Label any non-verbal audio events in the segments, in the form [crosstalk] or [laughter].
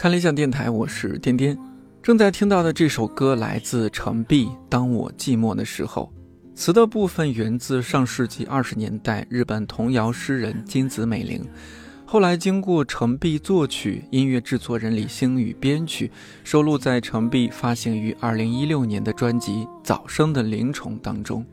看理想电台，我是颠颠。正在听到的这首歌来自程璧，《当我寂寞的时候》。词的部分源自上世纪二十年代日本童谣诗人金子美玲，后来经过程璧作曲，音乐制作人李星宇编曲，收录在程璧发行于二零一六年的专辑《早生的灵虫》当中。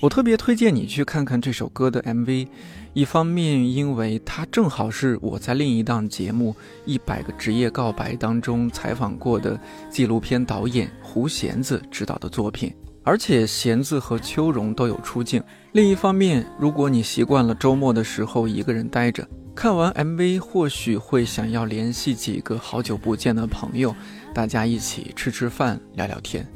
我特别推荐你去看看这首歌的 MV，一方面因为它正好是我在另一档节目《一百个职业告白》当中采访过的纪录片导演胡弦子执导的作品，而且弦子和秋荣都有出镜；另一方面，如果你习惯了周末的时候一个人待着，看完 MV 或许会想要联系几个好久不见的朋友，大家一起吃吃饭、聊聊天。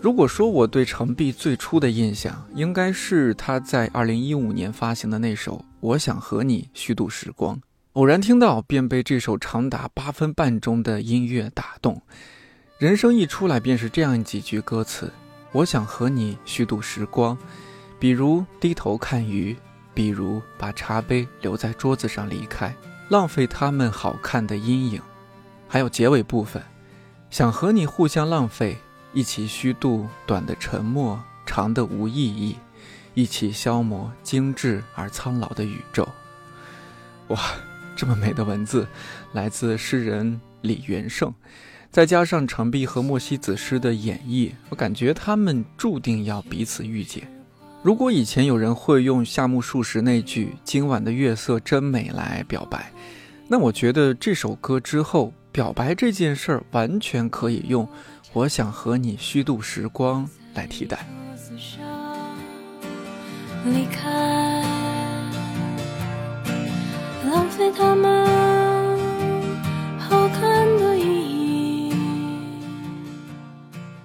如果说我对程璧最初的印象，应该是他在二零一五年发行的那首《我想和你虚度时光》。偶然听到，便被这首长达八分半钟的音乐打动。人声一出来，便是这样几句歌词：“我想和你虚度时光，比如低头看鱼，比如把茶杯留在桌子上离开，浪费他们好看的阴影。”还有结尾部分，想和你互相浪费。一起虚度短的沉默，长的无意义；一起消磨精致而苍老的宇宙。哇，这么美的文字，来自诗人李元胜，再加上程璧和莫西子诗的演绎，我感觉他们注定要彼此遇见。如果以前有人会用夏目漱石那句“今晚的月色真美”来表白，那我觉得这首歌之后，表白这件事儿完全可以用。我想和你虚度时光来替代。离开，浪费他们好看的意义。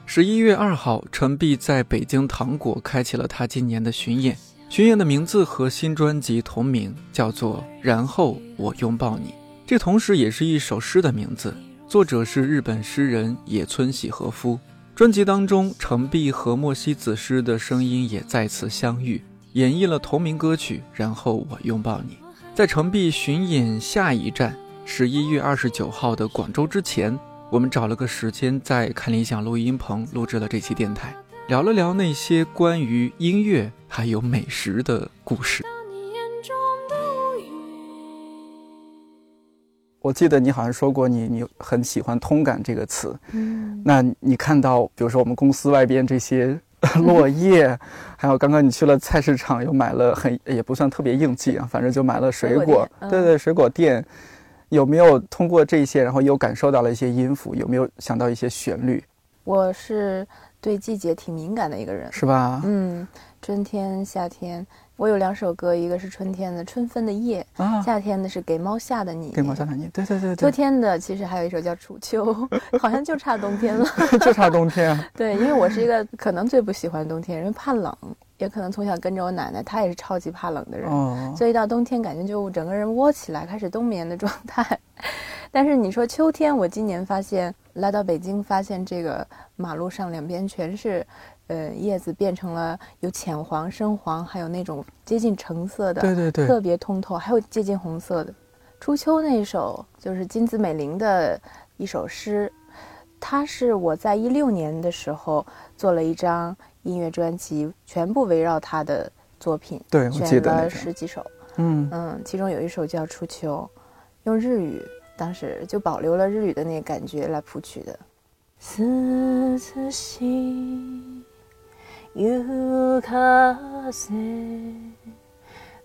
十一月二号，陈璧在北京糖果开启了他今年的巡演。巡演的名字和新专辑同名，叫做《然后我拥抱你》，这同时也是一首诗的名字。作者是日本诗人野村喜和夫。专辑当中，程璧和莫西子诗的声音也再次相遇，演绎了同名歌曲《然后我拥抱你》。在程璧巡演下一站十一月二十九号的广州之前，我们找了个时间在看理想录音棚录制了这期电台，聊了聊那些关于音乐还有美食的故事。我记得你好像说过，你你很喜欢“通感”这个词。嗯，那你看到，比如说我们公司外边这些 [laughs] 落叶，还有刚刚你去了菜市场，又买了很也不算特别应季啊，反正就买了水果。对对，水果店有没有通过这些，然后又感受到了一些音符？有没有想到一些旋律？我是对季节挺敏感的一个人，是吧？嗯，春天、夏天。我有两首歌，一个是春天的《春分的夜》，夏天的是《给猫下的你》。给猫下的你，对对对。秋天的其实还有一首叫《楚秋》，好像就差冬天了。[laughs] 就差冬天。[laughs] 对，因为我是一个可能最不喜欢冬天，因为怕冷，也可能从小跟着我奶奶，她也是超级怕冷的人，所以到冬天感觉就整个人窝起来，开始冬眠的状态。但是你说秋天，我今年发现来到北京，发现这个马路上两边全是。呃，叶子变成了有浅黄、深黄，还有那种接近橙色的，对对对，特别通透，还有接近红色的。初秋那一首就是金子美玲的一首诗，它是我在一六年的时候做了一张音乐专辑，全部围绕他的作品，对，选了十几首，嗯嗯，其中有一首叫《初秋》，用日语，当时就保留了日语的那个感觉来谱曲的。夕風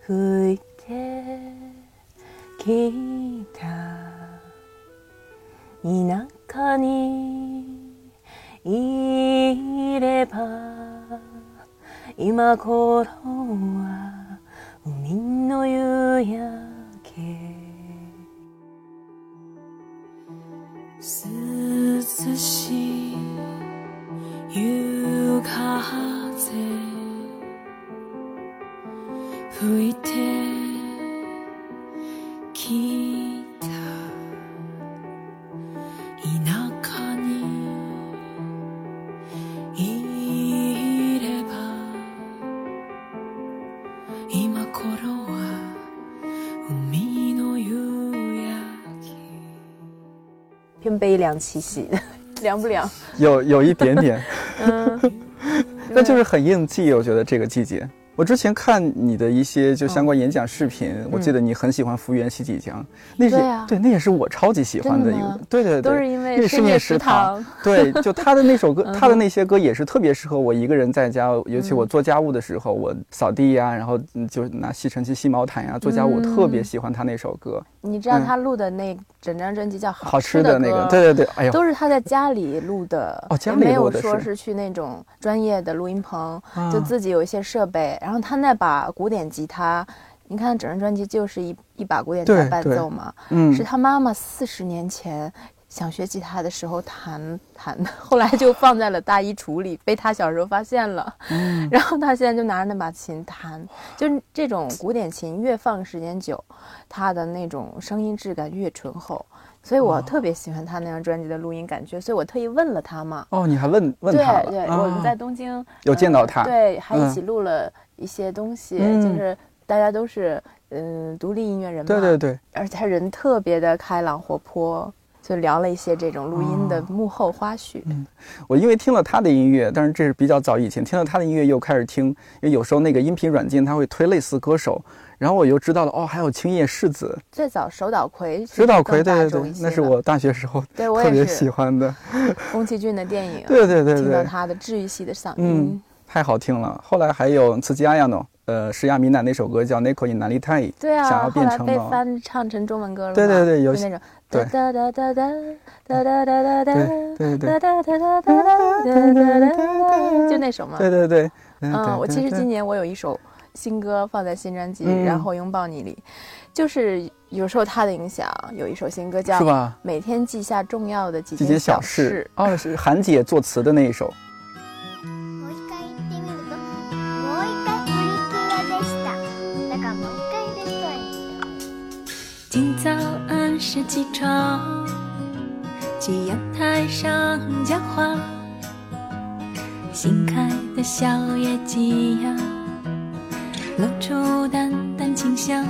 吹いてきた。田舎にいれば今頃は海の夕焼け。涼しい [laughs] 有風吹 carter who's there 偏悲凉气息凉不凉有有一点点。[laughs] [laughs] 那就是很应季，我觉得这个季节。我之前看你的一些就相关演讲视频，我记得你很喜欢福原喜几江，那是对，那也是我超级喜欢的一个，对对对，都是因为深夜食堂，对，就他的那首歌，[laughs] 他的那些歌也是特别适合我一个人在家，尤其我做家务的时候，我扫地呀，然后就拿吸尘器吸毛毯呀，做家务，我特别喜欢他那首歌。你知道他录的那整张专辑叫《好吃的那个》，对对对，哎呦，都是他在家里录的，哦，家里没有说是。去那种专业的录音棚，就自己有一些设备，然后他那把古典吉他，你看整张专辑就是一一把古典吉他伴奏嘛，嗯，是他妈妈四十年前想学吉他的时候弹弹的，[laughs] 后来就放在了大衣橱里，被他小时候发现了，嗯，[laughs] 然后他现在就拿着那把琴弹，就是这种古典琴越放时间久。它的那种声音质感越醇厚，所以我特别喜欢他那张专辑的录音感觉，所以我特意问了他嘛。哦，你还问问他对对，我们在东京有见到他，对，还一起录了一些东西，就是大家都是嗯独立音乐人嘛。对对对，而且他人特别的开朗活泼。就聊了一些这种录音的幕后花絮。嗯，我因为听了他的音乐，但是这是比较早以前听了他的音乐，又开始听，因为有时候那个音频软件它会推类似歌手，然后我又知道了哦，还有青叶世子。最早手岛葵，手岛葵，对对对，那是我大学时候特别喜欢的宫崎骏的电影。对对对对，听到他的治愈系的嗓音，太好听了。后来还有次吉阿亚诺。呃，石亚米娜那首歌叫《Neko in Naritai》，对啊，想要变成被翻唱成中文歌了。对对对，有那种。对。哒哒哒哒哒哒哒哒哒哒。对对对。哒哒哒哒哒哒哒哒就那首嘛。对对对。嗯，我其实今年我有一首新歌放在新专辑《然后拥抱你》里，就是有受他的影响，有一首新歌叫《是吧？每天记下重要的几件小事》。哦，是韩姐作词的那一首。今早按时起床，去阳台上浇花，新开的小野鸡呀，露出淡淡清香。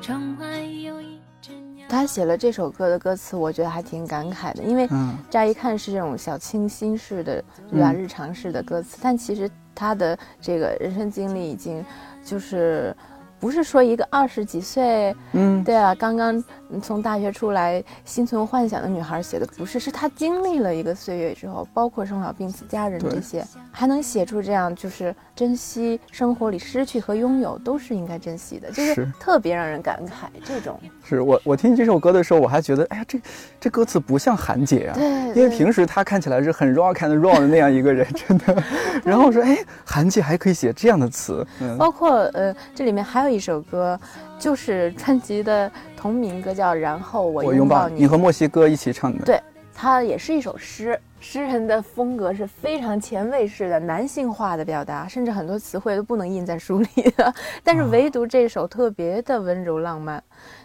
窗外有一只鸟。他写了这首歌的歌词，我觉得还挺感慨的，因为乍一看是这种小清新式的、对吧？日常式的歌词，但其实他的这个人生经历已经就是。不是说一个二十几岁，嗯，对啊，刚刚从大学出来心存幻想的女孩写的，不是，是她经历了一个岁月之后，包括生老病死、家人这些，还能写出这样，就是珍惜生活里失去和拥有都是应该珍惜的，就是特别让人感慨。这种是我我听这首歌的时候，我还觉得，哎呀，这这歌词不像韩姐啊，对，因为平时她看起来是很 rock and roll 的那样一个人，真的。[laughs] 然后我说，哎，韩姐还可以写这样的词，包括呃，这里面还有。一首歌，就是专辑的同名歌，叫《然后我拥抱你》。你和墨西哥一起唱的，对，它也是一首诗。诗人的风格是非常前卫式的，男性化的表达，甚至很多词汇都不能印在书里的。但是唯独这首特别的温柔浪漫，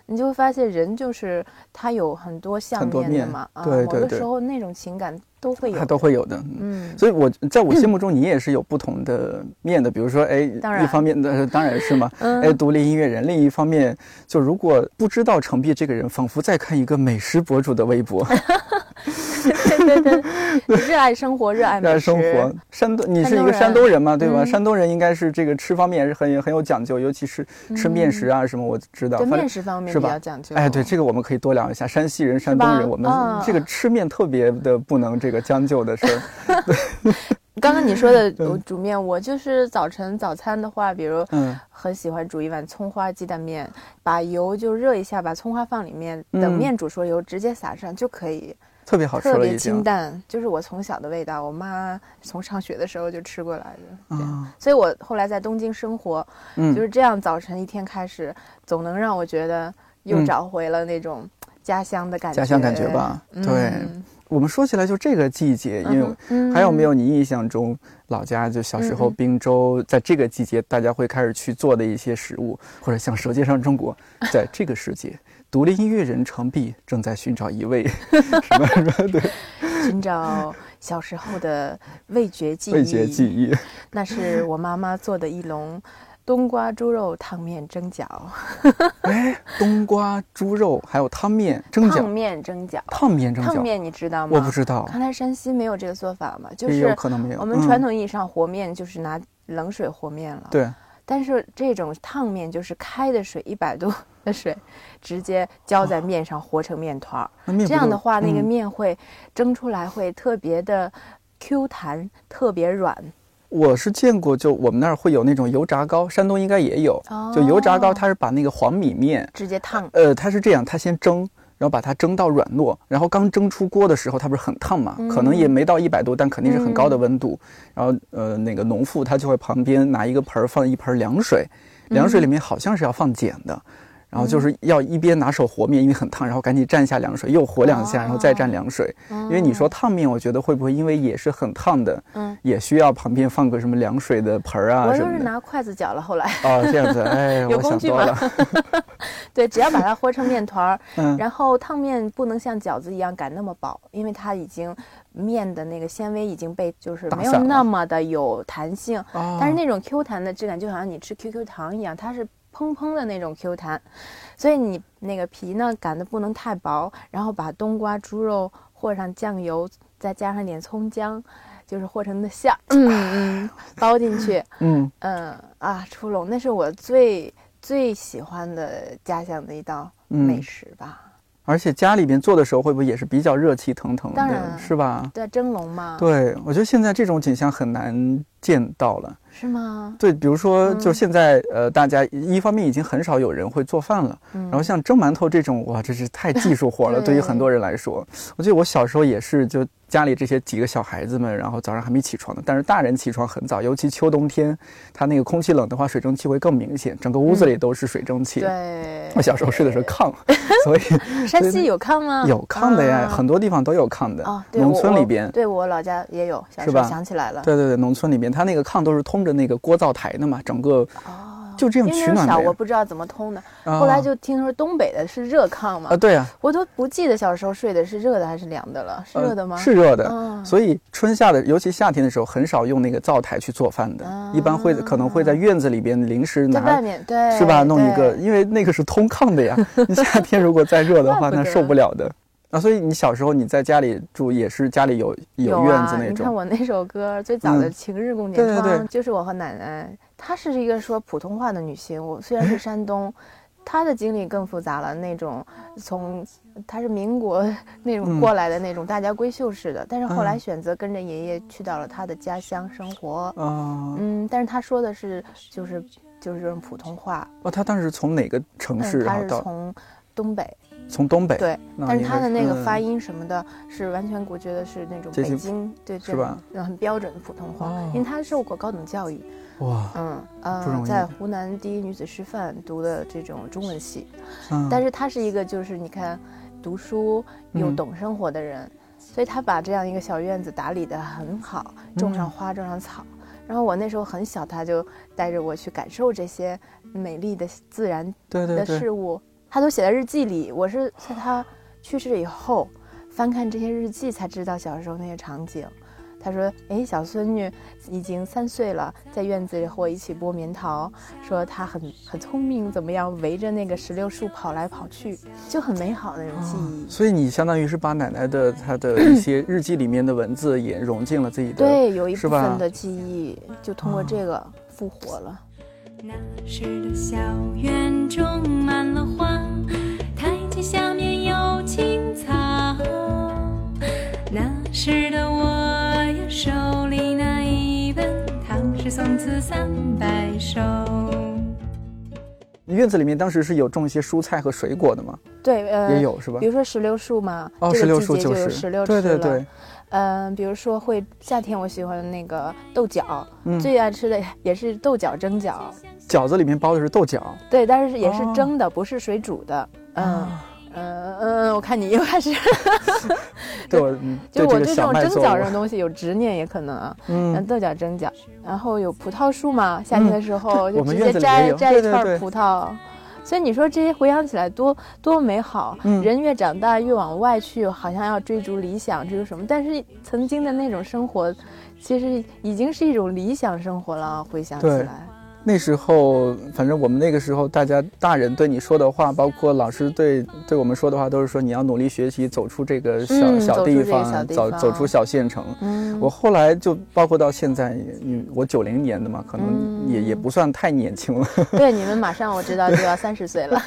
你就会发现人就是他有很多相面的嘛。啊，对对对。某个时候那种情感。都会有，他都会有的，嗯，所以我在我心 [clears throat] 目中，你也是有不同的面的。比如说，哎，一方面的当然是嘛，哎，独立音乐人；另一方面，就如果不知道程璧这个人，仿佛在看一个美食博主的微博。[laughs] 对对对，热爱生活，热爱热爱生活。山东，你是一个山东人嘛，对吧？山东人应该是这个吃方面也是很很有讲究，尤其是吃面食啊什么，我知道。面食方面比较讲究。哎，对，这个我们可以多聊一下。山西人、山东人，我们这个吃面特别的不能这个将就的事儿。[laughs] [laughs] 刚刚你说的煮面，我就是早晨早餐的话，比如很喜欢煮一碗葱花鸡蛋面，把油就热一下，把葱花放里面，等面煮熟油直接撒上就可以。特别好吃，特别清淡，就是我从小的味道。我妈从上学的时候就吃过来的，啊，所以我后来在东京生活，嗯，就是这样，早晨一天开始，总能让我觉得又找回了那种家乡的感觉。家乡感觉吧，对。我们说起来就这个季节，因为还有没有你印象中老家就小时候滨州在这个季节大家会开始去做的一些食物，或者像《舌尖上中国》在这个世界，独立音乐人程璧正在寻找一位什么什么对，[laughs] 寻找小时候的味觉记忆。味觉记忆，那是我妈妈做的一笼。冬瓜猪肉烫面蒸饺，[laughs] 哎，冬瓜猪肉还有汤面蒸饺，烫面蒸饺，烫面蒸饺，烫面你知道吗？我不知道，看来山西没有这个做法嘛，就是有可能没有。我们传统意义上和面就是拿冷水和面了，对。但是这种烫面就是开的水一百度的水，直接浇在面上和成面团儿，这样的话那个面会蒸出来会特别的 Q 弹，特别软。我是见过，就我们那儿会有那种油炸糕，山东应该也有。就油炸糕，它是把那个黄米面直接烫。呃，它是这样，它先蒸，然后把它蒸到软糯，然后刚蒸出锅的时候，它不是很烫嘛？可能也没到一百度，但肯定是很高的温度。然后呃，那个农妇她就会旁边拿一个盆儿放一盆凉水，凉水里面好像是要放碱的。然后就是要一边拿手和面，因为很烫，然后赶紧蘸一下凉水，又和两下，然后再蘸凉水。因为你说烫面，我觉得会不会因为也是很烫的，嗯，也需要旁边放个什么凉水的盆儿啊。我就是拿筷子搅了，后来。哦，这样子，哎，[laughs] 有工具了？[laughs] 对，只要把它和成面团儿，[laughs] 嗯，然后烫面不能像饺子一样擀那么薄，因为它已经面的那个纤维已经被就是没有那么的有弹性，但是那种 Q 弹的质感就好像你吃 QQ 糖一样，它是。砰砰的那种 Q 弹，所以你那个皮呢擀的不能太薄，然后把冬瓜、猪肉和上酱油，再加上点葱姜，就是和成的馅儿，嗯嗯，[laughs] 包进去，嗯嗯啊，出笼，那是我最最喜欢的家乡的一道美食吧。而且家里边做的时候，会不会也是比较热气腾腾的，是吧？对，蒸笼嘛。对，我觉得现在这种景象很难见到了。是吗？对，比如说，就现在，呃，大家一方面已经很少有人会做饭了，然后像蒸馒头这种，哇，这是太技术活了，[laughs] 对于很多人来说。我记得我小时候也是，就家里这些几个小孩子们，然后早上还没起床呢，但是大人起床很早，尤其秋冬天，它那个空气冷的话，水蒸气会更明显，整个屋子里都是水蒸气。对，我小时候睡的是炕，所以 [laughs] 山西有炕吗？有炕的呀，很多地方都有炕的。农村里边，对我老家也有，是吧？想起来了。对对对，农村里边，它那个炕都是通着。那个锅灶台的嘛，整个就这样取暖的。我不知道怎么通的，后来就听说东北的是热炕嘛。啊，对啊，我都不记得小时候睡的是热的还是凉的了，是热的吗？是热的。所以春夏的，尤其夏天的时候，很少用那个灶台去做饭的，一般会可能会在院子里边临时拿，在外面对，是吧？弄一个，因为那个是通炕的呀。[laughs] 你夏天如果再热的话，[laughs] 那受不了的。啊，所以你小时候你在家里住也是家里有有院子那种。你看我那首歌最早的《晴日共剪窗》，就是我和奶奶。她是一个说普通话的女性，我虽然是山东，她的经历更复杂了。那种从她是民国 [laughs] 那种过来的那种大家闺秀式的，但是后来选择跟着爷爷去到了她的家乡生活。嗯，但是她说的是就是就是这种普通话。哦，她当时从哪个城市？她是从东北。从东北对，但是他的那个发音什么的，是完全我觉得是那种北京对是吧？很标准的普通话，因为他受过高等教育，哇，嗯呃，在湖南第一女子师范读的这种中文系，但是他是一个就是你看读书又懂生活的人，所以他把这样一个小院子打理的很好，种上花种上草，然后我那时候很小，他就带着我去感受这些美丽的自然的事物。他都写在日记里，我是在他去世以后翻看这些日记才知道小时候那些场景。他说：“哎，小孙女已经三岁了，在院子里和我一起剥棉桃，说她很很聪明，怎么样围着那个石榴树跑来跑去，就很美好的那种记忆。”所以你相当于是把奶奶的她的一些日记里面的文字也融进了自己的，对，有一部分的记忆就通过这个复活了。那时的小园种满院子里面当时是有种一些蔬菜和水果的吗？对，呃，也有是吧？比如说石榴树嘛，哦，石榴树就是石榴对对对。嗯，比如说会夏天我喜欢那个豆角，最爱吃的也是豆角蒸饺。饺子里面包的是豆角，对，但是也是蒸的，不是水煮的。嗯，嗯嗯，我看你又开始，[laughs] 对，[laughs] 就我对这种蒸饺这种东西有执念也可能啊。[laughs] 嗯，豆角蒸饺，然后有葡萄树嘛，夏天的时候就直接摘摘一串葡萄。所以你说这些回想起来多多美好。人越长大越往外去，好像要追逐理想，追逐什么？但是曾经的那种生活，其实已经是一种理想生活了。回想起来。那时候，反正我们那个时候，大家大人对你说的话，包括老师对对我们说的话，都是说你要努力学习，走出这个小小地方，走走出小县城。嗯，我后来就包括到现在，嗯，我九零年的嘛，可能也也不算太年轻了。[laughs] 对，你们马上我知道就要三十岁了。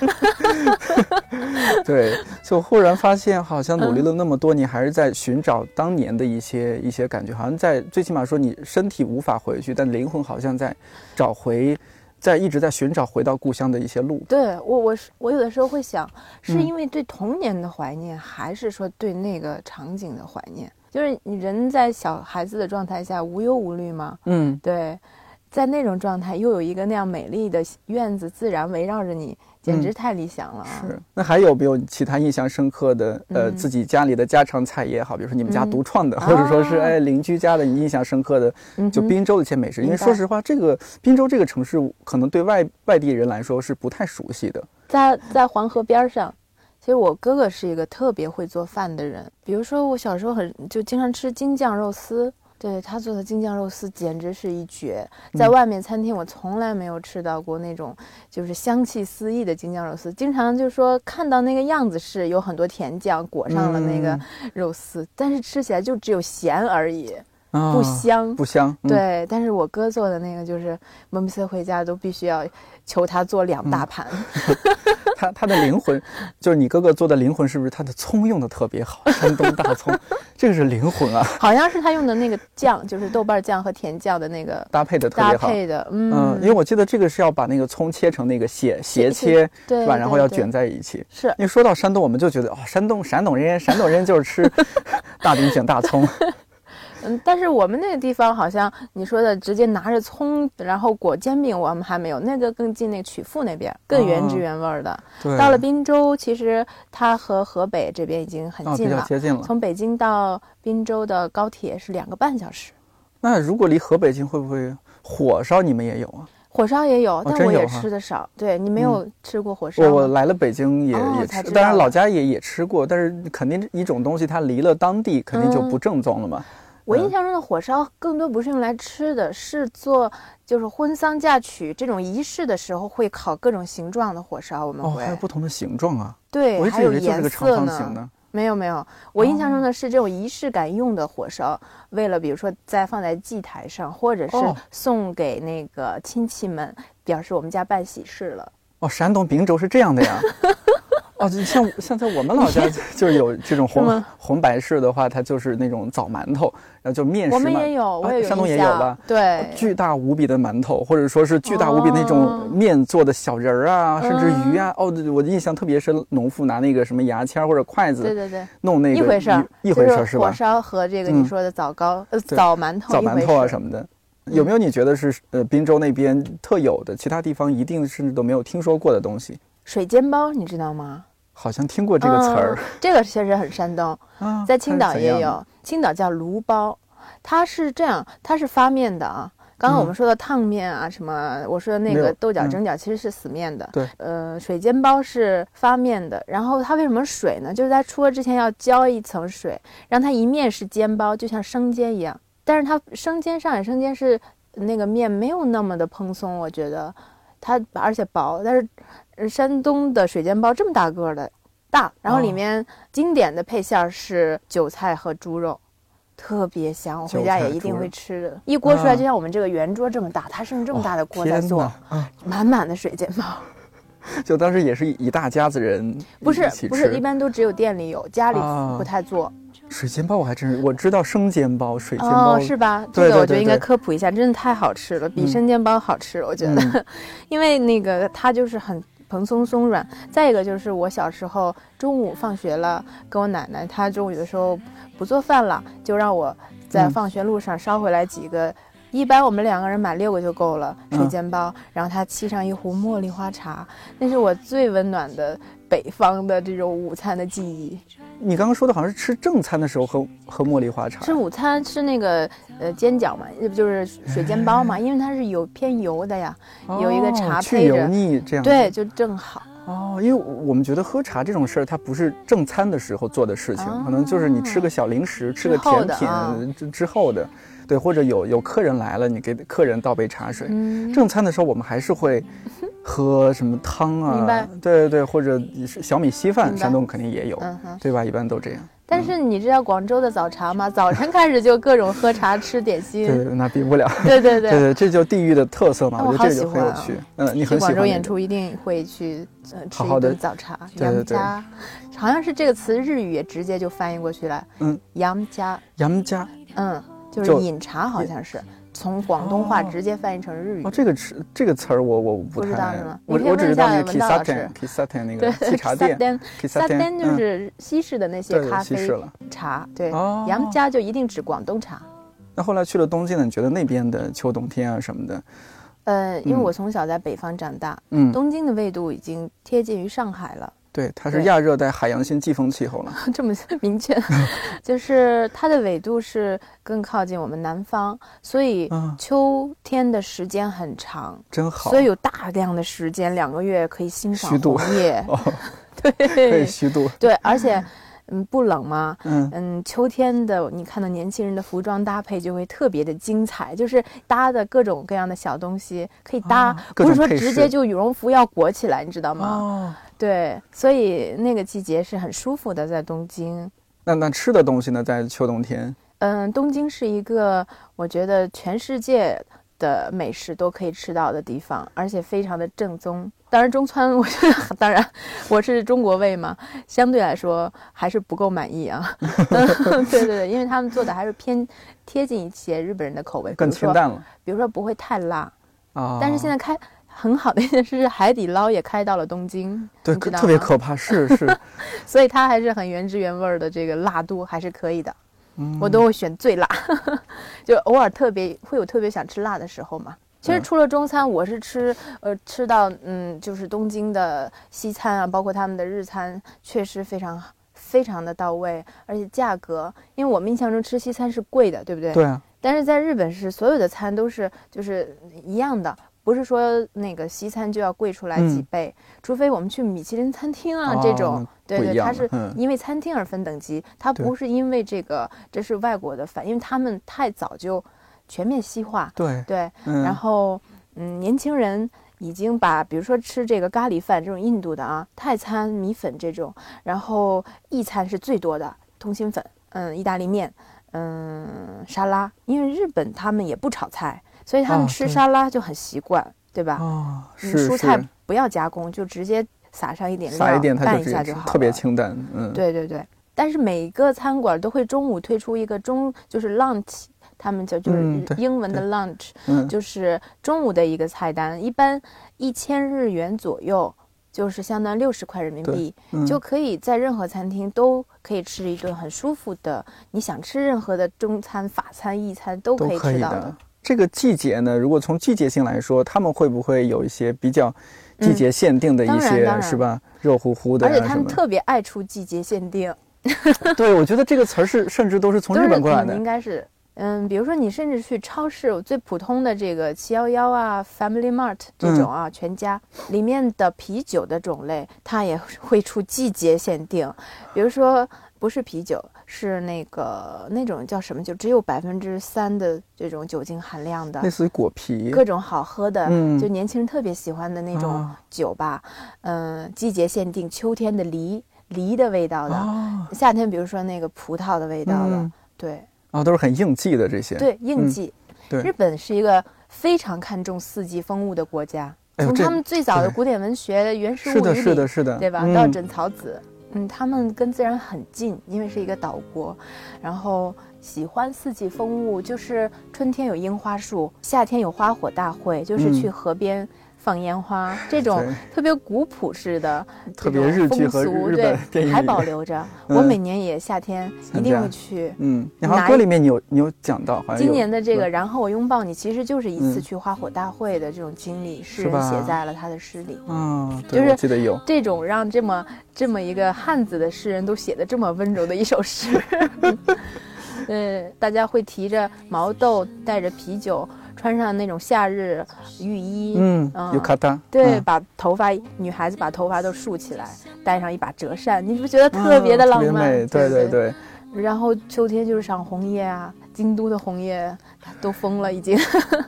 [laughs] [laughs] 对，就忽然发现，好像努力了那么多，年还是在寻找当年的一些一些感觉，好像在最起码说你身体无法回去，但灵魂好像在找回。在一直在寻找回到故乡的一些路。对我，我是我有的时候会想，是因为对童年的怀念，还是说对那个场景的怀念？就是你人在小孩子的状态下无忧无虑吗？嗯，对，在那种状态，又有一个那样美丽的院子，自然围绕着你。简直太理想了。是，那还有没有其他印象深刻的？呃，自己家里的家常菜也好，比如说你们家独创的，或者说是哎邻居家的你印象深刻的，就滨州的一些美食。因为说实话，这个滨州这个城市可能对外外地人来说是不太熟悉的。在在黄河边上，其实我哥哥是一个特别会做饭的人。比如说我小时候很就经常吃京酱肉丝。对他做的京酱肉丝简直是一绝，在外面餐厅我从来没有吃到过那种就是香气四溢的京酱肉丝，经常就是说看到那个样子是有很多甜酱裹上了那个肉丝，但是吃起来就只有咸而已，不香不香。对，但是我哥做的那个就是每次回家都必须要求他做两大盘。[laughs] 他他的灵魂，就是你哥哥做的灵魂，是不是他的葱用的特别好？山东大葱，[laughs] 这个是灵魂啊！好像是他用的那个酱，就是豆瓣酱和甜酱的那个搭配的特别好。搭配的，嗯，因为我记得这个是要把那个葱切成那个斜斜切，对吧？然后要卷在一起。是。因为说到山东，我们就觉得哦，山东山东人，山东人就是吃 [laughs] 大饼卷大葱。嗯，但是我们那个地方好像你说的直接拿着葱，然后裹煎饼，我们还没有。那个更近那曲阜那边，更原汁原味的。对。到了滨州，其实它和河北这边已经很近了，接近了。从北京到滨州的高铁是两个半小时。那如果离河北近，会不会火烧你们也有啊？火烧也有，但我也吃的少。对你没有吃过火烧？我我来了北京也也吃，当然老家也也吃过，但是肯定一种东西它离了当地，肯定就不正宗了嘛。我印象中的火烧更多不是用来吃的，是做就是婚丧嫁娶这种仪式的时候会烤各种形状的火烧。我们会还有不同的形状啊？对，还有颜色呢。没有没有，我印象中的是这种仪式感用的火烧，为了比如说再放在祭台上，或者是送给那个亲戚们，表示我们家办喜事了。哦，山东滨州是这样的呀。[laughs] 哦，就像像在我们老家就是有这种红红白事的话，它就是那种枣馒头，然后就面食嘛。我们也有，我也有山东也有吧？对，巨大无比的馒头，或者说是巨大无比那种面做的小人儿啊，甚至鱼啊。哦，我的印象特别深，农妇拿那个什么牙签或者筷子，对对对，弄那个一回事儿，一回事儿是吧？火烧和这个你说的枣糕、呃枣馒头、枣馒头啊什么的，有没有你觉得是呃滨州那边特有的，其他地方一定甚至都没有听说过的东西？水煎包，你知道吗？好像听过这个词儿，[laughs] 这个确实很山东，在青岛也有，青岛叫炉包，它是这样，它是发面的啊。刚刚我们说的烫面啊，什么，我说的那个豆角蒸饺其实是死面的，对，呃，水煎包是发面的，然后它为什么水呢？就是在出锅之前要浇一层水，让它一面是煎包，就像生煎一样，但是它生煎上海生煎是那个面没有那么的蓬松，我觉得它而且薄，但是。山东的水煎包这么大个的，大，然后里面经典的配馅是韭菜和猪肉，特别香。我回家也一定会吃的。一锅出来就像我们这个圆桌这么大，它是用这么大的锅在做，满满的水煎包。[laughs] 就当时也是一大家子人，不是不是，一般都只有店里有，家里不太做。水煎包我还真是我知道生煎包、水煎包是吧？这个我觉得应该科普一下，真的太好吃了，比生煎包好吃，我觉得，[laughs] 因为那个它就是很。蓬松松软，再一个就是我小时候中午放学了，跟我奶奶，她中午的时候不做饭了，就让我在放学路上捎回来几个一般我们两个人买六个就够了，水煎包，然后他沏上一壶茉莉花茶，那是我最温暖的北方的这种午餐的记忆。你刚刚说的好像是吃正餐的时候喝喝茉莉花茶，吃午餐吃那个呃煎饺嘛，那不就是水煎包嘛？因为它是有偏油的呀，有一个茶配着，油腻这样，对，就正好。哦，因为我们觉得喝茶这种事儿，它不是正餐的时候做的事情，可能就是你吃个小零食、吃个甜品之之后的。对，或者有有客人来了，你给客人倒杯茶水。正餐的时候，我们还是会喝什么汤啊？对对对，或者小米稀饭，山东肯定也有，对吧？一般都这样。但是你知道广州的早茶吗？早晨开始就各种喝茶、吃点心。对，那比不了。对对对对这就地域的特色嘛。我觉得这就很有趣。嗯，你很喜欢。广州演出一定会去呃吃一顿早茶。杨家，好像是这个词日语也直接就翻译过去了。嗯，杨家。杨家。嗯。就是饮茶，好像是从广东话直接翻译成日语。哦，这个词这个词儿我我不知道是吗？我我只知道那个 kisaten，kisaten 那个沏茶店，kisaten 就是西式的那些咖啡茶。对，杨家就一定指广东茶。那后来去了东京呢？你觉得那边的秋冬天啊什么的？呃，因为我从小在北方长大，嗯，东京的纬度已经贴近于上海了。对，它是亚热带海洋性季风气候了，[laughs] 这么明确，[laughs] 就是它的纬度是更靠近我们南方，所以秋天的时间很长，真好，所以有大量的时间，两个月可以欣赏红叶，[laughs] 对，可以虚度，对，而且嗯不冷吗？嗯嗯，秋天的你看到年轻人的服装搭配就会特别的精彩，就是搭的各种各样的小东西可以搭，不是说直接就羽绒服要裹起来，你知道吗？哦。对，所以那个季节是很舒服的，在东京。那那吃的东西呢？在秋冬天，嗯，东京是一个我觉得全世界的美食都可以吃到的地方，而且非常的正宗。当然中餐，[laughs] 我觉得当然我是中国胃嘛，相对来说还是不够满意啊。[laughs] 对对对，因为他们做的还是偏贴近一些日本人的口味，更清淡了。比如说不会太辣啊，但是现在开。很好的一件事是，海底捞也开到了东京，对，特别可怕，是是，[laughs] 所以它还是很原汁原味的，这个辣度还是可以的，我都会选最辣，就偶尔特别会有特别想吃辣的时候嘛。其实除了中餐，我是吃呃吃到嗯，就是东京的西餐啊，包括他们的日餐，确实非常非常的到位，而且价格，因为我们印象中吃西餐是贵的，对不对？对啊。但是在日本是所有的餐都是就是一样的。不是说那个西餐就要贵出来几倍，除非我们去米其林餐厅啊这种，对对，它是因为餐厅而分等级，它不是因为这个，这是外国的反，因为他们太早就全面西化，对对，然后嗯，年轻人已经把比如说吃这个咖喱饭这种印度的啊，泰餐米粉这种，然后意餐是最多的通心粉，嗯，意大利面，嗯，沙拉，因为日本他们也不炒菜。所以他们吃沙拉就很习惯，对吧？哦，是蔬菜不要加工，就直接撒上一点料，拌一下就好了。特别清淡，嗯，对对对。但是每个餐馆都会中午推出一个中，就是 lunch，他们叫就是英文的 lunch，就是中午的一个菜单，一般一千日元左右，就是相当于六十块人民币，就可以在任何餐厅都可以吃一顿很舒服的，你想吃任何的中餐、法餐、意餐都可以吃到的。这个季节呢，如果从季节性来说，他们会不会有一些比较季节限定的一些，是吧？热乎乎的，而且他们特别爱出季节限定。[laughs] 对，我觉得这个词儿是甚至都是从日本过来的。应该是，嗯，比如说你甚至去超市，最普通的这个七幺幺啊、Family Mart 这种啊，全家里面的啤酒的种类，它也会出季节限定，比如说。不是啤酒，是那个那种叫什么酒，只有百分之三的这种酒精含量的，类似于果啤，各种好喝的，就年轻人特别喜欢的那种酒吧。嗯，季节限定，秋天的梨，梨的味道的；夏天，比如说那个葡萄的味道的。对，啊，都是很应季的这些。对，应季。对，日本是一个非常看重四季风物的国家，从他们最早的古典文学原始物语里，是的，是的，是的，对吧？到枕草子。嗯，他们跟自然很近，因为是一个岛国，然后喜欢四季风物，就是春天有樱花树，夏天有花火大会，就是去河边放烟花，这种特别古朴式的、特别日剧和日本电影还保留着。我每年也夏天一定会去。嗯，然后歌里面你有你有讲到，好像今年的这个，然后我拥抱你，其实就是一次去花火大会的这种经历，诗人写在了他的诗里。嗯，就是记得有这种让这么这么一个汉子的诗人都写的这么温柔的一首诗。[laughs] 呃，大家会提着毛豆，带着啤酒。穿上那种夏日浴衣，嗯，有卡达，对，把头发女孩子把头发都竖起来，带上一把折扇，你不觉得特别的浪漫？对对对。然后秋天就是赏红叶啊，京都的红叶都疯了已经。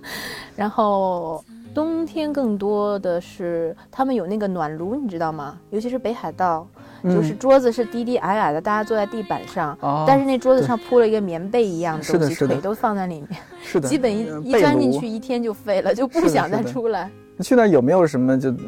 [laughs] 然后冬天更多的是他们有那个暖炉，你知道吗？尤其是北海道。就是桌子是低低矮矮的，大家坐在地板上，但是那桌子上铺了一个棉被一样的东西，腿都放在里面，是的，基本一一钻进去一天就废了，就不想再出来。你去那有没有什么就，比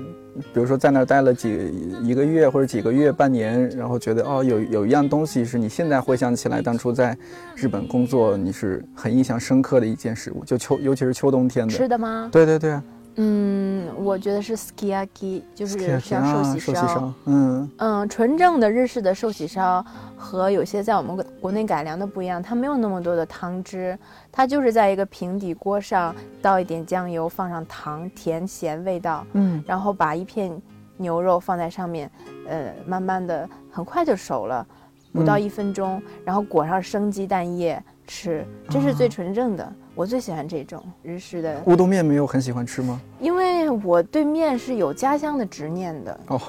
如说在那儿待了几一个月或者几个月半年，然后觉得哦有有一样东西是你现在回想起来当初在日本工作你是很印象深刻的一件事物，就秋尤其是秋冬天的吃的吗？对对对啊。嗯，我觉得是 skiaki，就是像寿喜烧。嗯嗯，纯正的日式的寿喜烧和有些在我们国内改良的不一样，它没有那么多的汤汁，它就是在一个平底锅上倒一点酱油，放上糖，甜咸味道。嗯，然后把一片牛肉放在上面，呃，慢慢的很快就熟了，不到一分钟，然后裹上生鸡蛋液吃，这是最纯正的。我最喜欢这种日式的乌冬面，没有很喜欢吃吗？因为我对面是有家乡的执念的哦，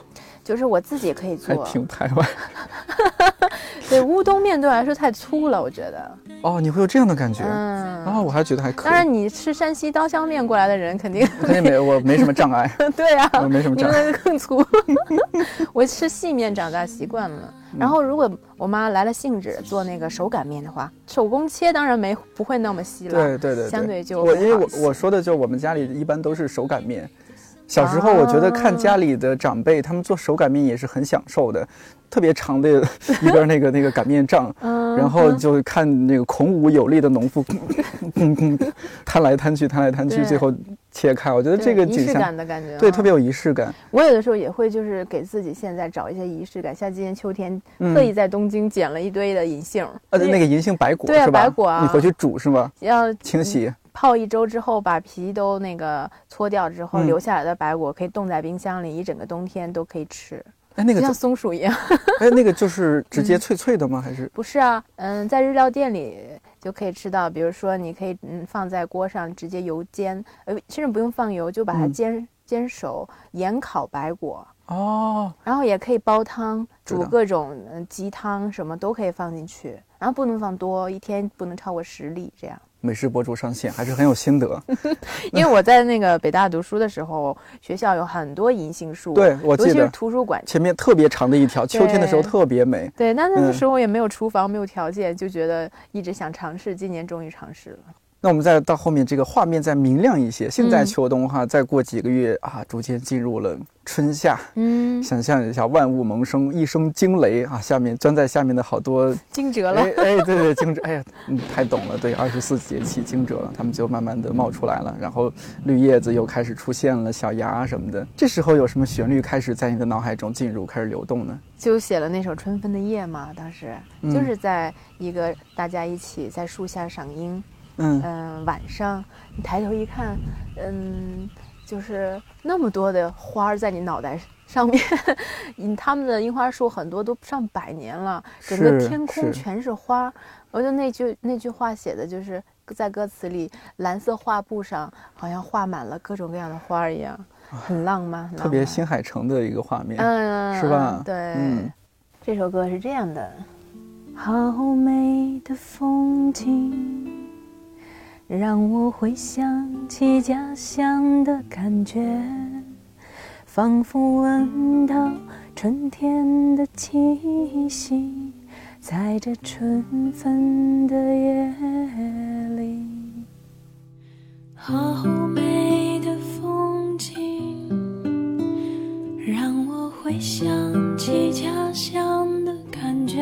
就是我自己可以做，还挺排外。[laughs] 对乌冬面对我来说太粗了，我觉得。哦，你会有这样的感觉？嗯，啊，我还觉得还可以。当然，你吃山西刀削面过来的人肯定 [laughs] 肯定没有，我没什么障碍。[laughs] 对呀，我没什么障碍。你们更粗。[laughs] 我吃细面长大习惯了。然后，如果我妈来了兴致做那个手擀面的话，手工切当然没不会那么细了。对对对，相对就我因为我我说的就我们家里一般都是手擀面。小时候我觉得看家里的长辈他们做手擀面也是很享受的，特别长的 [laughs] 一根那个那个擀面杖，然后就看那个孔武有力的农妇，[laughs] 摊来摊去摊来摊去，最后切开。我觉得这个仪式感的感觉，对，特别有仪式感。我有的时候也会就是给自己现在找一些仪式感，像今年秋天特意在东京捡了一堆的银杏，呃，那个银杏白果对啊，白果啊，你回去煮是吗？要清洗。泡一周之后，把皮都那个搓掉之后，留下来的白果可以冻在冰箱里，一整个冬天都可以吃。哎，那个像松鼠一样。哎，那个就是直接脆脆的吗？还是？不是啊，嗯，在日料店里就可以吃到。比如说，你可以嗯放在锅上直接油煎，呃，甚至不用放油，就把它煎煎熟，盐烤白果。哦。然后也可以煲汤，煮各种鸡汤什么都可以放进去，然后不能放多，一天不能超过十粒这样。美食博主上线还是很有心得，[laughs] 因为我在那个北大读书的时候，学校有很多银杏树，对我记得图书馆前面特别长的一条，秋天的时候特别美。对，那那个时候也没有厨房，没有条件，就觉得一直想尝试，今年终于尝试了。那我们再到后面，这个画面再明亮一些。现在秋冬哈，再过几个月啊，逐渐进入了春夏。嗯，想象一下，万物萌生，一声惊雷啊，下面钻在下面的好多惊蛰了。哎哎，对对，惊蛰。哎呀，你太懂了。对，二十四节气惊蛰了，它们就慢慢的冒出来了，然后绿叶子又开始出现了，小芽什么的。这时候有什么旋律开始在你的脑海中进入，开始流动呢？就写了那首《春分的夜》嘛，当时就是在一个大家一起在树下赏樱。嗯晚上你抬头一看，嗯，就是那么多的花儿在你脑袋上面，[laughs] 嗯，他们的樱花树很多都上百年了，整个天空全是花。我觉得那句那句话写的就是在歌词里，蓝色画布上好像画满了各种各样的花儿一样，很浪漫，特别新海诚的一个画面，嗯，是吧？对，嗯，这首歌是这样的，好美的风景。让我回想起家乡的感觉，仿佛闻到春天的气息，在这春分的夜里。好美的风景，让我回想起家乡的感觉，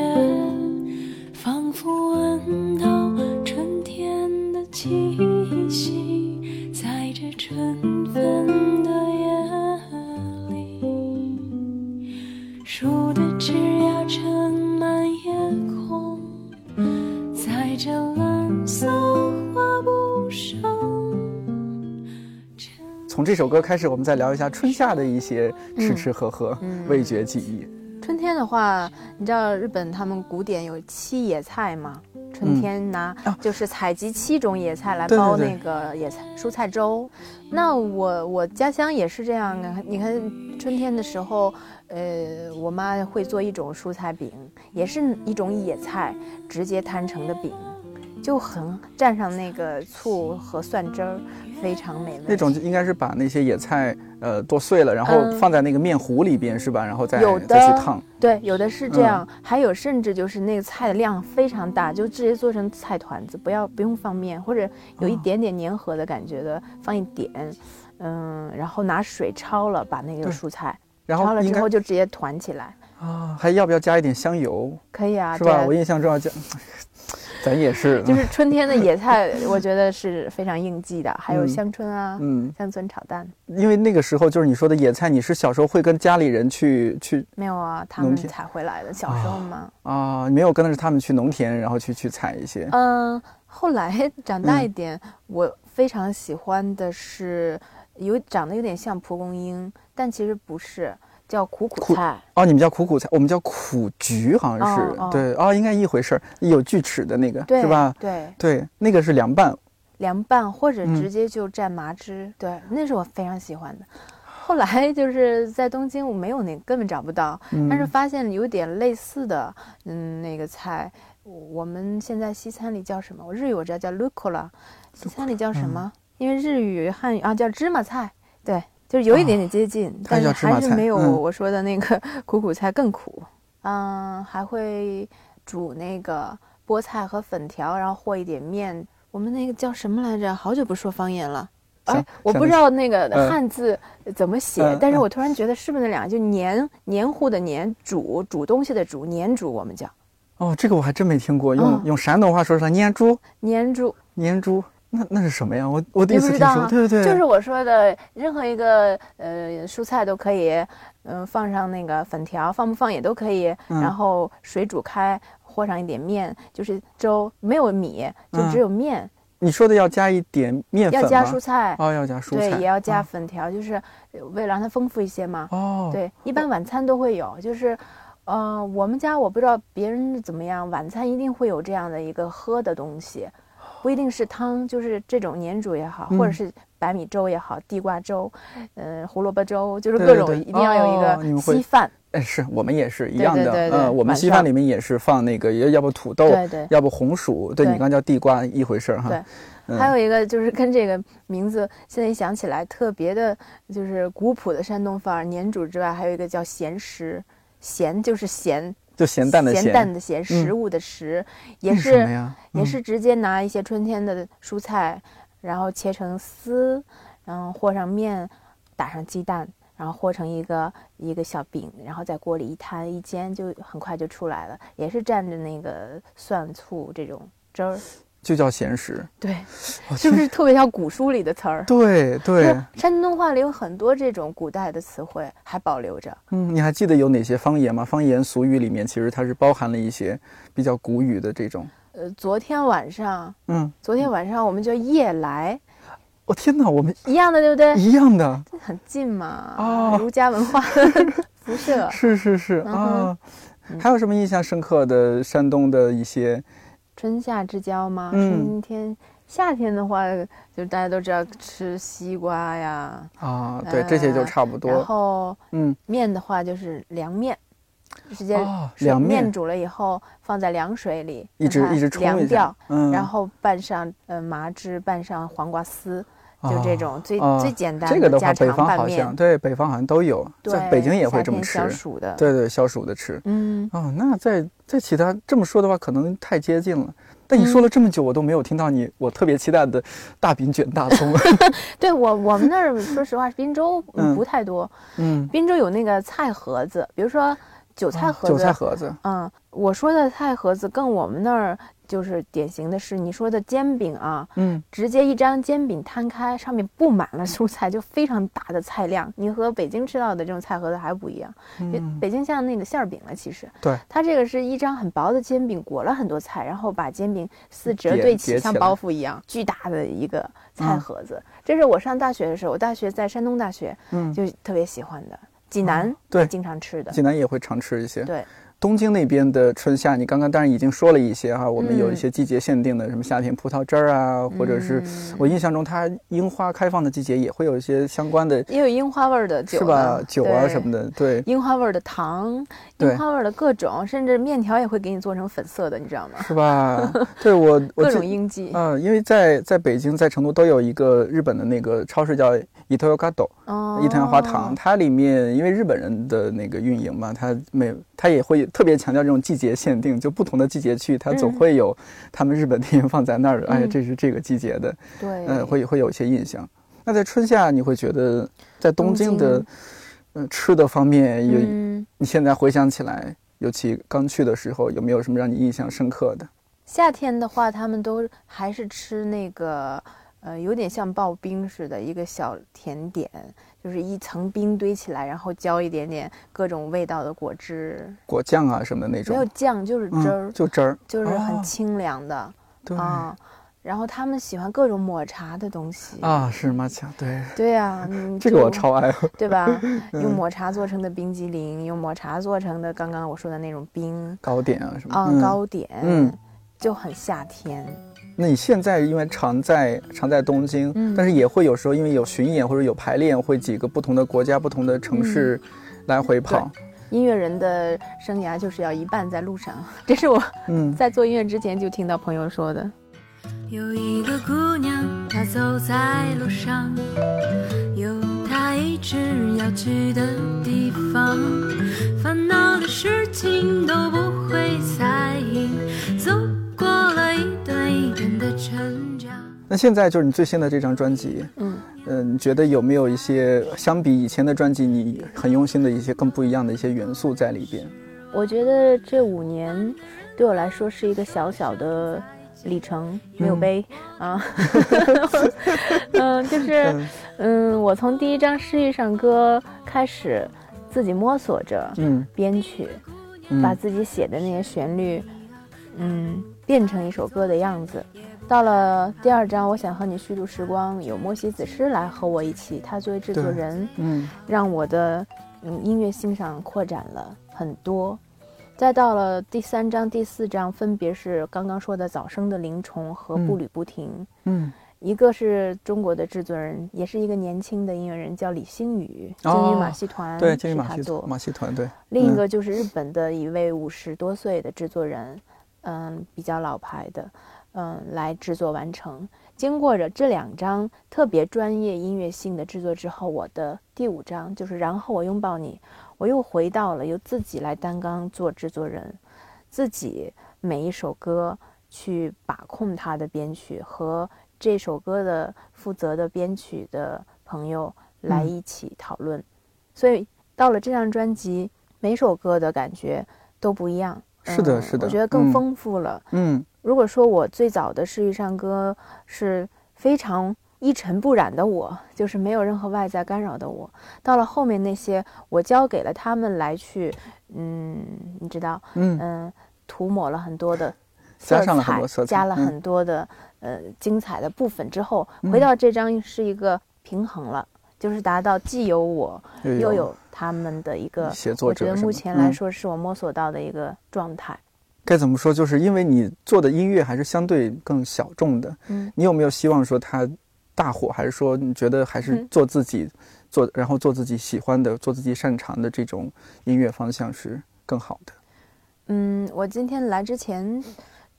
这首歌开始，我们再聊一下春夏的一些吃吃喝喝、味觉记忆。春天的话，你知道日本他们古典有七野菜吗？春天拿就是采集七种野菜来煲那个野菜蔬菜粥。那我我家乡也是这样的。你看春天的时候，呃，我妈会做一种蔬菜饼，也是一种野菜直接摊成的饼，就很蘸上那个醋和蒜汁儿。非常美味，那种应该是把那些野菜呃剁碎了，然后放在那个面糊里边是吧？然后再再去烫。对，有的是这样，还有甚至就是那个菜的量非常大，就直接做成菜团子，不要不用放面，或者有一点点粘合的感觉的，放一点，嗯，然后拿水焯了，把那个蔬菜，然后焯了之后就直接团起来。啊，还要不要加一点香油？可以啊，是吧？我印象中要加。咱也是，就是 [laughs] 春天的野菜，[laughs] 我觉得是非常应季的。还有香椿啊，嗯，香椿炒蛋。因为那个时候就是你说的野菜，你是小时候会跟家里人去去？没有啊，他们采回来的。小时候嘛，啊，没有跟着他们去农田，然后去去采一些。嗯，后来长大一点，我非常喜欢的是有长得有点像蒲公英，但其实不是。叫苦苦菜哦，你们叫苦苦菜，我们叫苦菊，好像是对哦，应该一回事儿，有锯齿的那个是吧？对对，那个是凉拌，凉拌或者直接就蘸麻汁，对，那是我非常喜欢的。后来 [laughs] 就是在东京，我没有那根本找不到，但是发现有点类似的，嗯，那个菜，我们现在西餐里叫什么？我日语我知道叫 l u c o l a 西餐里叫什么？因为日语汉语啊叫芝麻菜，对。就是有一点点接近，但是还是没有我说的那个 [laughs] 苦苦菜更苦。嗯，还会煮那个菠菜和粉条，然后和一点面。我们那个叫什么来着？好久不说方言了。哎，我不知道那个汉字怎么写，但是我突然觉得是不是那两个？就黏黏糊的黏，煮煮东西的煮，黏煮我们叫。哦，这个我还真没听过。用用山东话说是来，黏煮。黏煮。黏猪。那那是什么呀？我我第一次听说，对对对，就是我说的，任何一个呃蔬菜都可以，嗯，放上那个粉条，放不放也都可以，然后水煮开，和上一点面，就是粥，没有米，就只有面。你说的要加一点面粉要加蔬菜哦，要加蔬菜，对，也要加粉条，就是为了让它丰富一些嘛。哦，对，一般晚餐都会有，就是，呃，我们家我不知道别人怎么样，晚餐一定会有这样的一个喝的东西。不一定是汤，就是这种粘煮也好，或者是白米粥也好，地瓜粥，嗯，胡萝卜粥，就是各种一定要有一个稀饭。哎，是我们也是一样的，嗯，我们稀饭里面也是放那个，要要不土豆，对对，要不红薯，对你刚叫地瓜一回事儿哈。对，还有一个就是跟这个名字现在一想起来特别的，就是古朴的山东范儿，粘煮之外，还有一个叫咸食，咸就是咸。就咸淡的咸，淡的咸，食物的食，也是也是直接拿一些春天的蔬菜，然后切成丝，然后和上面，打上鸡蛋，然后和成一个一个小饼，然后在锅里一摊一煎，就很快就出来了，也是蘸着那个蒜醋这种汁儿。就叫闲时，对，是不是特别像古书里的词儿？对对，山东话里有很多这种古代的词汇还保留着。嗯，你还记得有哪些方言吗？方言俗语里面其实它是包含了一些比较古语的这种。呃，昨天晚上，嗯，昨天晚上我们叫夜来。我天哪，我们一样的对不对？一样的，很近嘛。啊，儒家文化 [laughs] 辐射。是是是啊，还有什么印象深刻的山东的一些？春夏之交吗？春天、夏天的话，就大家都知道吃西瓜呀。啊，对，这些就差不多。然后，嗯，面的话就是凉面，直接凉面煮了以后放在凉水里，一直一直凉掉，嗯，然后拌上呃麻汁，拌上黄瓜丝。就这种最最简单的这个的话，北方好像对北方好像都有，在北京也会这么吃。消暑的，对对，消暑的吃。嗯哦，那在在其他这么说的话，可能太接近了。但你说了这么久，我都没有听到你我特别期待的大饼卷大葱。[laughs] 对我我们那儿说实话，滨州不太多。嗯，滨州有那个菜盒子，比如说韭菜盒子。韭菜盒子。嗯，我说的菜盒子跟我们那儿就是典型的是你说的煎饼啊，嗯，直接一张煎饼摊开，上面布满了蔬菜，就非常大的菜量。你和北京吃到的这种菜盒子还不一样，北京像那个馅儿饼了，其实，对，它这个是一张很薄的煎饼，裹了很多菜，然后把煎饼四折对齐，像包袱一样，巨大的一个菜盒子。这是我上大学的时候，我大学在山东大学，嗯，就特别喜欢的。济南对，经常吃的，济南也会常吃一些，对。东京那边的春夏，你刚刚当然已经说了一些哈，我们有一些季节限定的，什么夏天葡萄汁儿啊，或者是我印象中它樱花开放的季节也会有一些相关的，也有樱花味儿的酒，是吧？酒啊什么的，对，樱花味儿的糖，樱花味儿的各种，甚至面条也会给你做成粉色的，你知道吗？是吧？对我各种应季，嗯，因为在在北京在成都都有一个日本的那个超市叫。伊藤洋哦，伊藤洋华堂，它里面因为日本人的那个运营嘛，它每它也会特别强调这种季节限定，就不同的季节去，它总会有他们日本电影放在那儿，哎，这是这个季节的，对，嗯，会会有一些印象。那在春夏，你会觉得在东京的，嗯，吃的方面有，你现在回想起来，尤其刚去的时候，有没有什么让你印象深刻的？夏天的话，他们都还是吃那个。呃，有点像刨冰似的，一个小甜点，就是一层冰堆起来，然后浇一点点各种味道的果汁、果酱啊什么的那种。没有酱，就是汁儿，就汁儿，就是很清凉的。对啊，然后他们喜欢各种抹茶的东西啊，是吗？酱对。对呀，[laughs] 这个我超爱，对吧？[laughs] 用抹茶做成的冰激凌，用抹茶做成的刚刚我说的那种冰糕点啊什么啊糕点，嗯，就很夏天。那你现在因为常在常在东京，但是也会有时候因为有巡演或者有排练，会几个不同的国家、不同的城市来回跑。音乐人的生涯就是要一半在路上，[laughs] 这是我在做音乐之前就听到朋友说的。有一个姑娘，她走在路上，有她一直要去的地方，烦恼的事情都不会在意。走。那现在就是你最新的这张专辑，嗯嗯，你觉得有没有一些相比以前的专辑，你很用心的一些更不一样的一些元素在里边？我觉得这五年对我来说是一个小小的里程，没有碑啊。[laughs] 嗯，就是嗯，我从第一张《诗意上歌》开始自己摸索着，嗯，编曲，把自己写的那些旋律，嗯，变成一首歌的样子。到了第二章，我想和你虚度时光，有莫西子诗来和我一起，他作为制作人，嗯，让我的嗯音乐欣赏扩展了很多。再到了第三章、第四章，分别是刚刚说的早生的灵虫和步履不停，嗯，一个是中国的制作人，也是一个年轻的音乐人，叫李星宇，金鱼马戏团，对，金鱼马戏马戏团，对。另一个就是日本的一位五十多岁的制作人，嗯，比较老牌的。嗯，来制作完成。经过着这两张特别专业音乐性的制作之后，我的第五张就是，然后我拥抱你，我又回到了由自己来担纲做制作人，自己每一首歌去把控它的编曲和这首歌的负责的编曲的朋友来一起讨论。所以到了这张专辑，每首歌的感觉都不一样。是的，是的，我觉得更丰富了。嗯。如果说我最早的诗意唱歌是非常一尘不染的，我就是没有任何外在干扰的我。到了后面那些，我交给了他们来去，嗯，你知道，嗯嗯，涂抹了很多的色彩，加了很多的呃精彩的部分之后，回到这张是一个平衡了，就是达到既有我又有他们的一个写作者。我觉得目前来说是我摸索到的一个状态。该怎么说？就是因为你做的音乐还是相对更小众的，嗯，你有没有希望说它大火，还是说你觉得还是做自己，做然后做自己喜欢的、做自己擅长的这种音乐方向是更好的？嗯，我今天来之前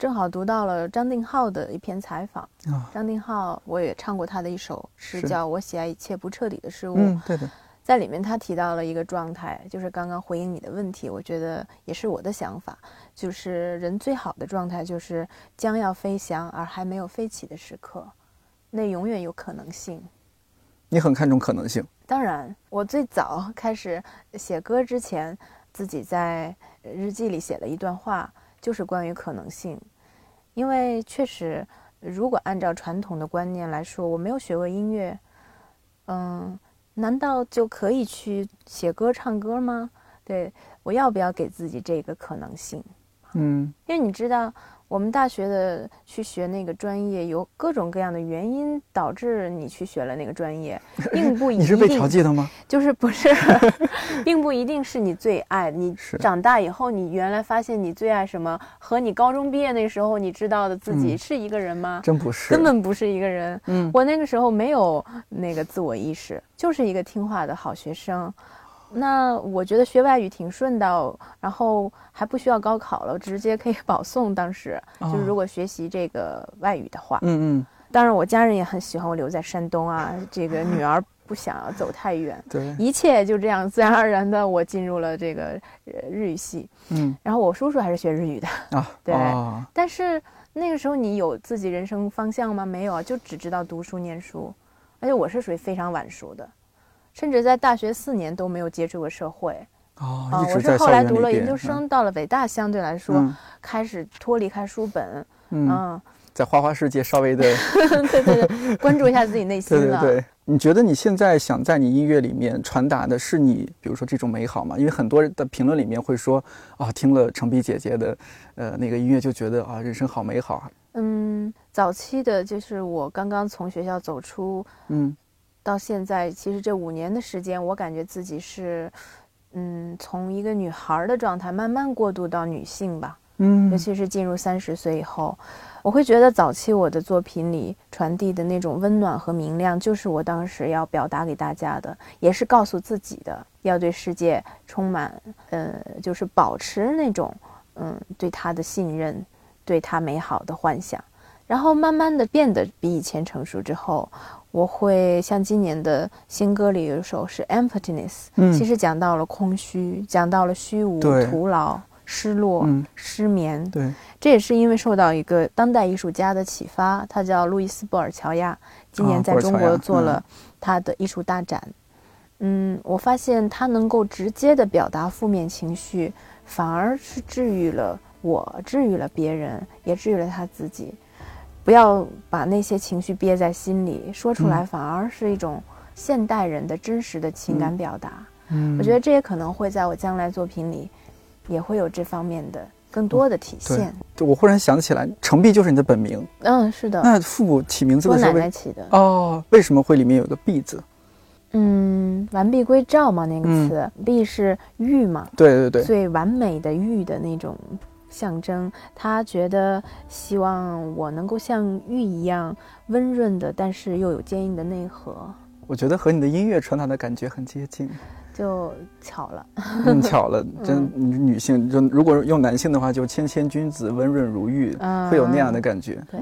正好读到了张定浩的一篇采访啊，张定浩我也唱过他的一首诗，叫《我喜爱一切不彻底的事物》，嗯，对的。在里面，他提到了一个状态，就是刚刚回应你的问题，我觉得也是我的想法，就是人最好的状态就是将要飞翔而还没有飞起的时刻，那永远有可能性。你很看重可能性？当然，我最早 [laughs] 开始写歌之前，自己在日记里写了一段话，就是关于可能性。因为确实，如果按照传统的观念来说，我没有学过音乐，嗯，难道就可以去写歌唱歌吗？对我要不要给自己这个可能性？嗯，因为你知道。我们大学的去学那个专业，有各种各样的原因导致你去学了那个专业，[laughs] 并不一定。你是被调剂的吗？就是不是，[laughs] 并不一定是你最爱。你长大以后，你原来发现你最爱什么，和你高中毕业那时候你知道的自己是一个人吗？真不是，根本不是一个人。嗯，我那个时候没有那个自我意识，就是一个听话的好学生。那我觉得学外语挺顺的，然后还不需要高考了，直接可以保送。当时就是如果学习这个外语的话，嗯嗯。当然我家人也很喜欢我留在山东啊，这个女儿不想要走太远。对，一切就这样自然而然的，我进入了这个日语系。嗯，然后我叔叔还是学日语的啊。[laughs] 对，但是那个时候你有自己人生方向吗？没有啊，就只知道读书念书，而且我是属于非常晚熟的。甚至在大学四年都没有接触过社会哦，我是后来读了研究生，到了北大，相对来说开始脱离开书本，嗯，在花花世界稍微的 [laughs] 对对对，关注一下自己内心了。对对对，你觉得你现在想在你音乐里面传达的是你，比如说这种美好吗？因为很多人的评论里面会说啊，听了程璧姐姐的呃那个音乐就觉得啊，人生好美好。嗯，早期的就是我刚刚从学校走出，嗯。到现在，其实这五年的时间，我感觉自己是，嗯，从一个女孩的状态慢慢过渡到女性吧。嗯，尤其是进入三十岁以后，我会觉得早期我的作品里传递的那种温暖和明亮，就是我当时要表达给大家的，也是告诉自己的，要对世界充满，呃，就是保持那种，嗯，对他的信任，对他美好的幻想。然后慢慢的变得比以前成熟之后。我会像今年的新歌里有一首是 Emptiness，嗯，其实讲到了空虚，讲到了虚无、徒劳、失落、失眠。对，这也是因为受到一个当代艺术家的启发，他叫路易斯·布尔乔亚，今年在中国做了他的艺术大展。嗯，我发现他能够直接的表达负面情绪，反而是治愈了我，治愈了别人，也治愈了他自己。不要把那些情绪憋在心里，说出来反而是一种现代人的真实的情感表达。嗯，我觉得这也可能会在我将来作品里，也会有这方面的更多的体现。对，我忽然想起来，程璧就是你的本名。嗯，是的。那父母起名字的时候，我奶奶起的。哦，为什么会里面有个璧字？嗯，完璧归赵嘛，那个词，璧是玉嘛？对对对，最完美的玉的那种。象征他觉得希望我能够像玉一样温润的，但是又有坚硬的内核。我觉得和你的音乐传达的感觉很接近，就巧了，嗯，巧了，[laughs] 真女性就如果用男性的话，就谦谦君子，温润如玉，会有那样的感觉。对，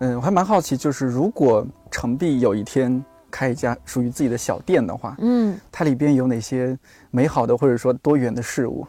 嗯，我还蛮好奇，就是如果程璧有一天开一家属于自己的小店的话，嗯，它里边有哪些美好的或者说多元的事物？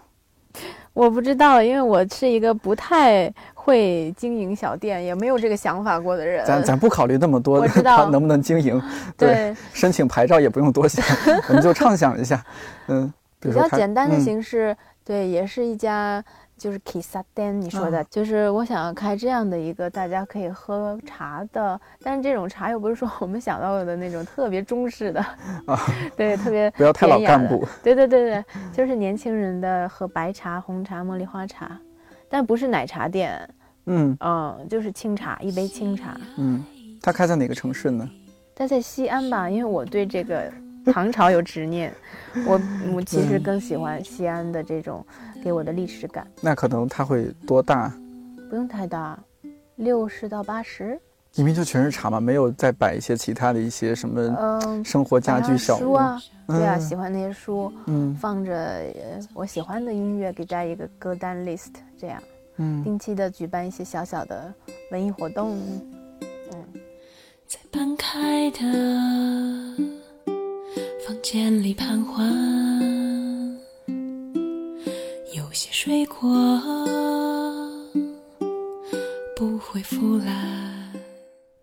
我不知道，因为我是一个不太会经营小店，也没有这个想法过的人。咱咱不考虑那么多，我知道能不能经营。[laughs] 对，[laughs] 申请牌照也不用多想，我们就畅想一下。嗯，比较简单的形式，对，也是一家。就是 Kissaden，你说的，就是我想要开这样的一个大家可以喝茶的，但是这种茶又不是说我们想到的那种特别中式的啊，对，特别不要太老干部，对对对对，就是年轻人的喝白茶、红茶、茉莉花茶，但不是奶茶店，嗯嗯，就是清茶，一杯清茶。嗯，他开在哪个城市呢？他在西安吧，因为我对这个 [laughs] 唐朝有执念，我 [laughs] 我其实更喜欢西安的这种。给我的历史感，那可能它会多大？不用太大，六十到八十。里面就全是茶嘛，没有再摆一些其他的一些什么嗯生活家居小书啊？对啊，喜欢那些书，嗯，放着我喜欢的音乐，给大家一个歌单 list，这样，嗯，定期的举办一些小小的文艺活动，嗯，在半开的房间里盘桓。些水果不会腐烂。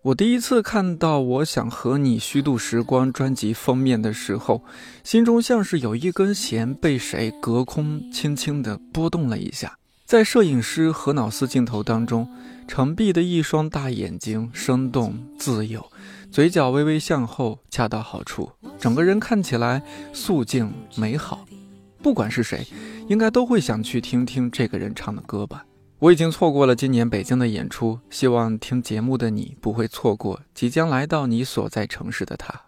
我第一次看到《我想和你虚度时光》专辑封面的时候，心中像是有一根弦被谁隔空轻轻地拨动了一下。在摄影师何脑斯镜头当中，程璧的一双大眼睛生动自由，嘴角微微向后，恰到好处，整个人看起来素净美好。不管是谁，应该都会想去听听这个人唱的歌吧。我已经错过了今年北京的演出，希望听节目的你不会错过即将来到你所在城市的他。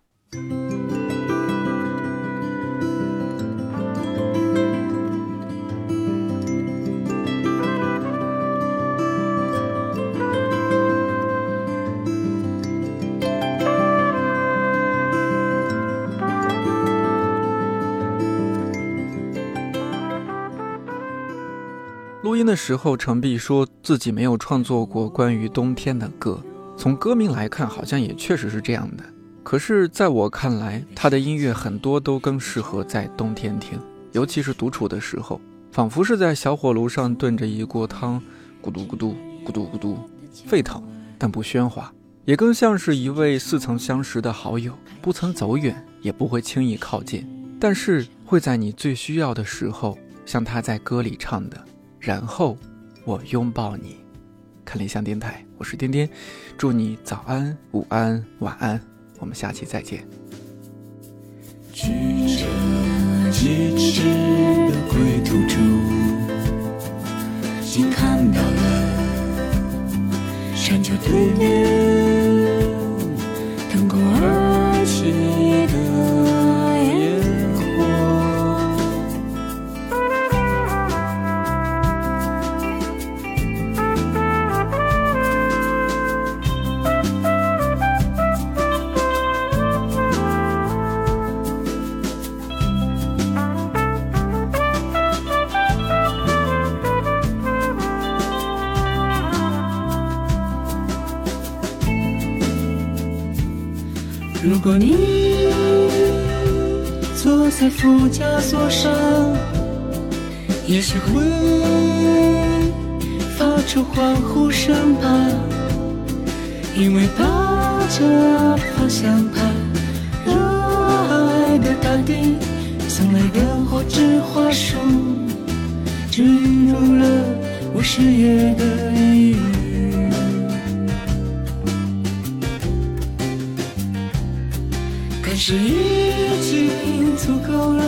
音的时候，程璧说自己没有创作过关于冬天的歌。从歌名来看，好像也确实是这样的。可是，在我看来，他的音乐很多都更适合在冬天听，尤其是独处的时候，仿佛是在小火炉上炖着一锅汤，咕嘟咕嘟，咕嘟咕嘟，沸腾但不喧哗，也更像是一位似曾相识的好友，不曾走远，也不会轻易靠近，但是会在你最需要的时候，像他在歌里唱的。然后，我拥抱你。看理想电台，我是颠颠，祝你早安、午安、晚安。我们下期再见。举着几尺的归途处，竟看到了山丘对面欢呼声吧，因为把着方向盘，热爱的大地送来的火之花束，坠入了我视野的一隅。是已经足够了。